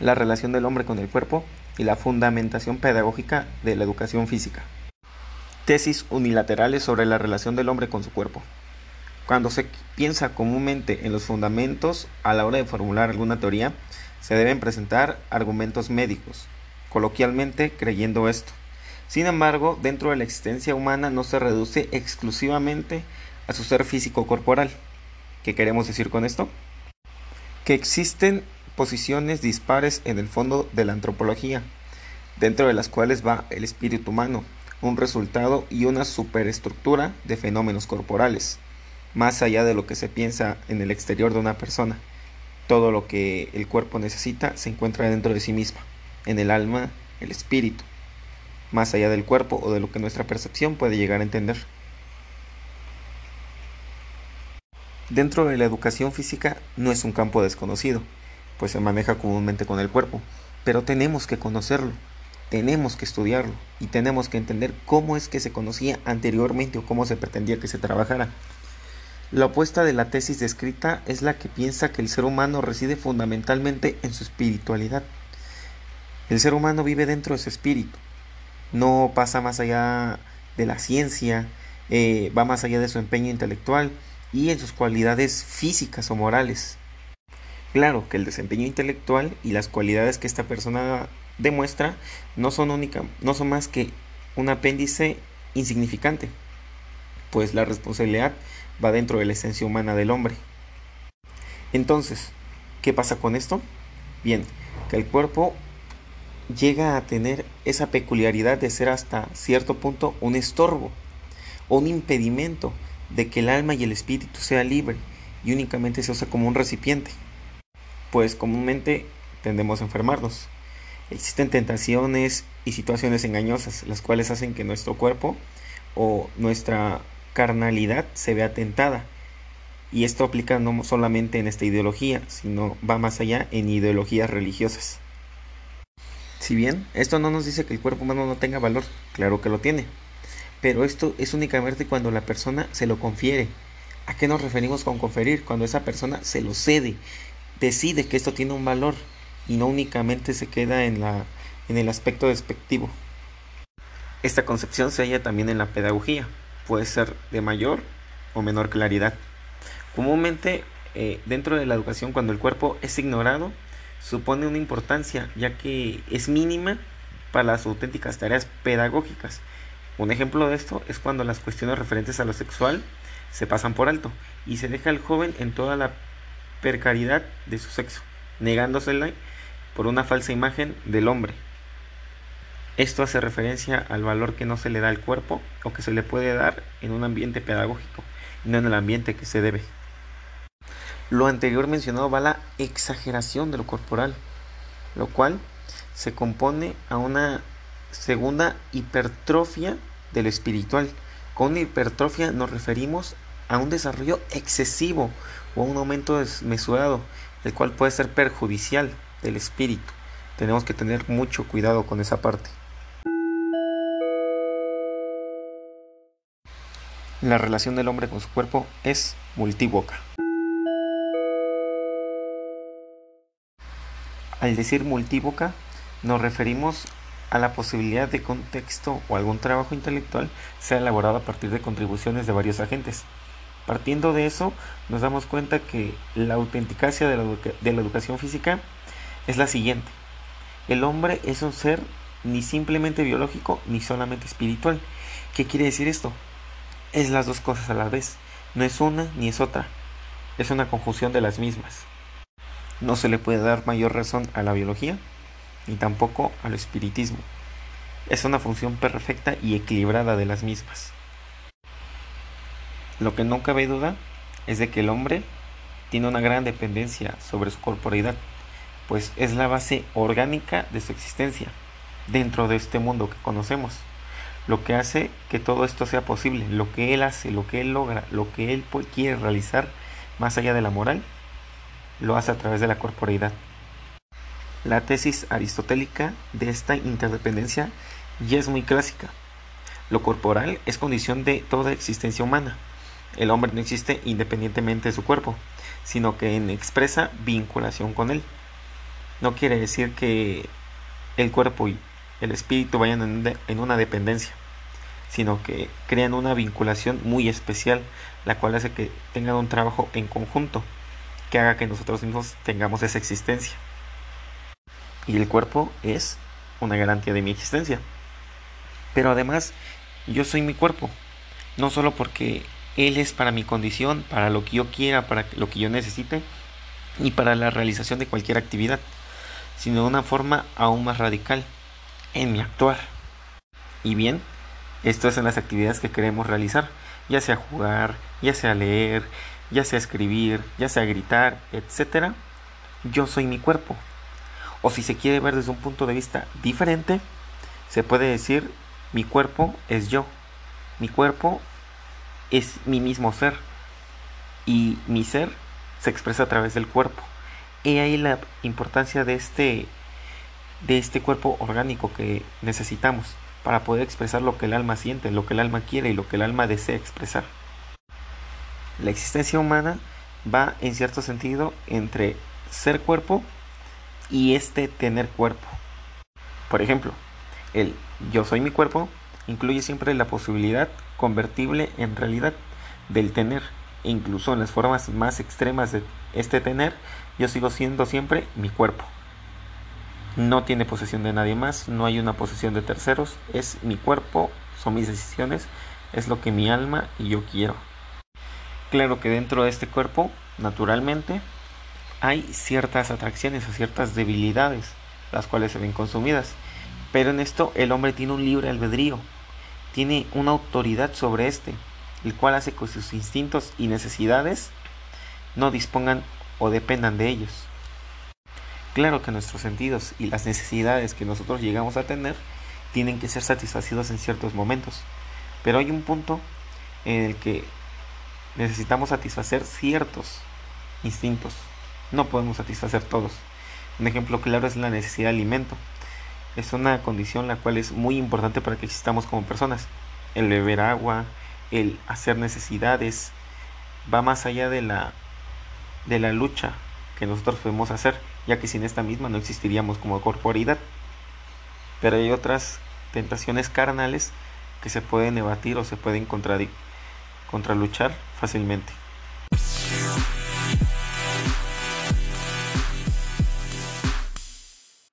la relación del hombre con el cuerpo y la fundamentación pedagógica de la educación física. Tesis unilaterales sobre la relación del hombre con su cuerpo. Cuando se piensa comúnmente en los fundamentos a la hora de formular alguna teoría, se deben presentar argumentos médicos, coloquialmente creyendo esto. Sin embargo, dentro de la existencia humana no se reduce exclusivamente a su ser físico corporal. ¿Qué queremos decir con esto? Que existen posiciones dispares en el fondo de la antropología, dentro de las cuales va el espíritu humano, un resultado y una superestructura de fenómenos corporales, más allá de lo que se piensa en el exterior de una persona. Todo lo que el cuerpo necesita se encuentra dentro de sí misma, en el alma, el espíritu, más allá del cuerpo o de lo que nuestra percepción puede llegar a entender. Dentro de la educación física no es un campo desconocido, pues se maneja comúnmente con el cuerpo, pero tenemos que conocerlo, tenemos que estudiarlo y tenemos que entender cómo es que se conocía anteriormente o cómo se pretendía que se trabajara. La opuesta de la tesis descrita es la que piensa que el ser humano reside fundamentalmente en su espiritualidad. El ser humano vive dentro de su espíritu, no pasa más allá de la ciencia, eh, va más allá de su empeño intelectual y en sus cualidades físicas o morales. Claro que el desempeño intelectual y las cualidades que esta persona demuestra no son única, no son más que un apéndice insignificante, pues la responsabilidad va dentro de la esencia humana del hombre. Entonces, ¿qué pasa con esto? Bien, que el cuerpo llega a tener esa peculiaridad de ser hasta cierto punto un estorbo un impedimento de que el alma y el espíritu sea libre y únicamente se usa como un recipiente pues comúnmente tendemos a enfermarnos. Existen tentaciones y situaciones engañosas, las cuales hacen que nuestro cuerpo o nuestra carnalidad se vea tentada. Y esto aplica no solamente en esta ideología, sino va más allá en ideologías religiosas. Si bien esto no nos dice que el cuerpo humano no tenga valor, claro que lo tiene, pero esto es únicamente cuando la persona se lo confiere. ¿A qué nos referimos con conferir? Cuando esa persona se lo cede, decide que esto tiene un valor y no únicamente se queda en, la, en el aspecto despectivo. Esta concepción se halla también en la pedagogía, puede ser de mayor o menor claridad. Comúnmente, eh, dentro de la educación, cuando el cuerpo es ignorado, supone una importancia, ya que es mínima para las auténticas tareas pedagógicas. Un ejemplo de esto es cuando las cuestiones referentes a lo sexual se pasan por alto y se deja al joven en toda la de su sexo, negándosela por una falsa imagen del hombre. Esto hace referencia al valor que no se le da al cuerpo o que se le puede dar en un ambiente pedagógico no en el ambiente que se debe. Lo anterior mencionado va a la exageración de lo corporal, lo cual se compone a una segunda hipertrofia de lo espiritual. Con hipertrofia nos referimos a un desarrollo excesivo o un aumento desmesurado, el cual puede ser perjudicial del espíritu. Tenemos que tener mucho cuidado con esa parte. La relación del hombre con su cuerpo es multívoca. Al decir multívoca, nos referimos a la posibilidad de que un texto o algún trabajo intelectual sea elaborado a partir de contribuciones de varios agentes, Partiendo de eso, nos damos cuenta que la autenticacia de la, de la educación física es la siguiente. El hombre es un ser ni simplemente biológico ni solamente espiritual. ¿Qué quiere decir esto? Es las dos cosas a la vez. No es una ni es otra. Es una conjunción de las mismas. No se le puede dar mayor razón a la biología ni tampoco al espiritismo. Es una función perfecta y equilibrada de las mismas. Lo que no cabe duda es de que el hombre tiene una gran dependencia sobre su corporalidad, pues es la base orgánica de su existencia dentro de este mundo que conocemos. Lo que hace que todo esto sea posible, lo que él hace, lo que él logra, lo que él quiere realizar más allá de la moral, lo hace a través de la corporeidad. La tesis aristotélica de esta interdependencia ya es muy clásica. Lo corporal es condición de toda existencia humana, el hombre no existe independientemente de su cuerpo, sino que en expresa vinculación con él. no quiere decir que el cuerpo y el espíritu vayan en una dependencia, sino que crean una vinculación muy especial, la cual hace que tengan un trabajo en conjunto, que haga que nosotros mismos tengamos esa existencia. Y el cuerpo es una garantía de mi existencia. Pero además, yo soy mi cuerpo, no solo porque él es para mi condición, para lo que yo quiera, para lo que yo necesite y para la realización de cualquier actividad, sino de una forma aún más radical, en mi actuar. Y bien, esto es en las actividades que queremos realizar, ya sea jugar, ya sea leer, ya sea escribir, ya sea gritar, etc. Yo soy mi cuerpo. O si se quiere ver desde un punto de vista diferente, se puede decir mi cuerpo es yo. Mi cuerpo es mi mismo ser. Y mi ser se expresa a través del cuerpo. Y ahí la importancia de este, de este cuerpo orgánico que necesitamos para poder expresar lo que el alma siente, lo que el alma quiere y lo que el alma desea expresar. La existencia humana va en cierto sentido entre ser cuerpo y este tener cuerpo. Por ejemplo, el yo soy mi cuerpo incluye siempre la posibilidad convertible en realidad del tener. E incluso en las formas más extremas de este tener, yo sigo siendo siempre mi cuerpo. No tiene posesión de nadie más, no hay una posesión de terceros, es mi cuerpo, son mis decisiones, es lo que mi alma y yo quiero. Claro que dentro de este cuerpo, naturalmente, hay ciertas atracciones o ciertas debilidades, las cuales se ven consumidas. Pero en esto el hombre tiene un libre albedrío, tiene una autoridad sobre este, el cual hace que sus instintos y necesidades no dispongan o dependan de ellos. Claro que nuestros sentidos y las necesidades que nosotros llegamos a tener tienen que ser satisfacidos en ciertos momentos, pero hay un punto en el que necesitamos satisfacer ciertos instintos, no podemos satisfacer todos. Un ejemplo claro es la necesidad de alimento es una condición la cual es muy importante para que existamos como personas. El beber agua, el hacer necesidades, va más allá de la, de la lucha que nosotros podemos hacer, ya que sin esta misma no existiríamos como corporidad. Pero hay otras tentaciones carnales que se pueden evadir o se pueden contraluchar fácilmente.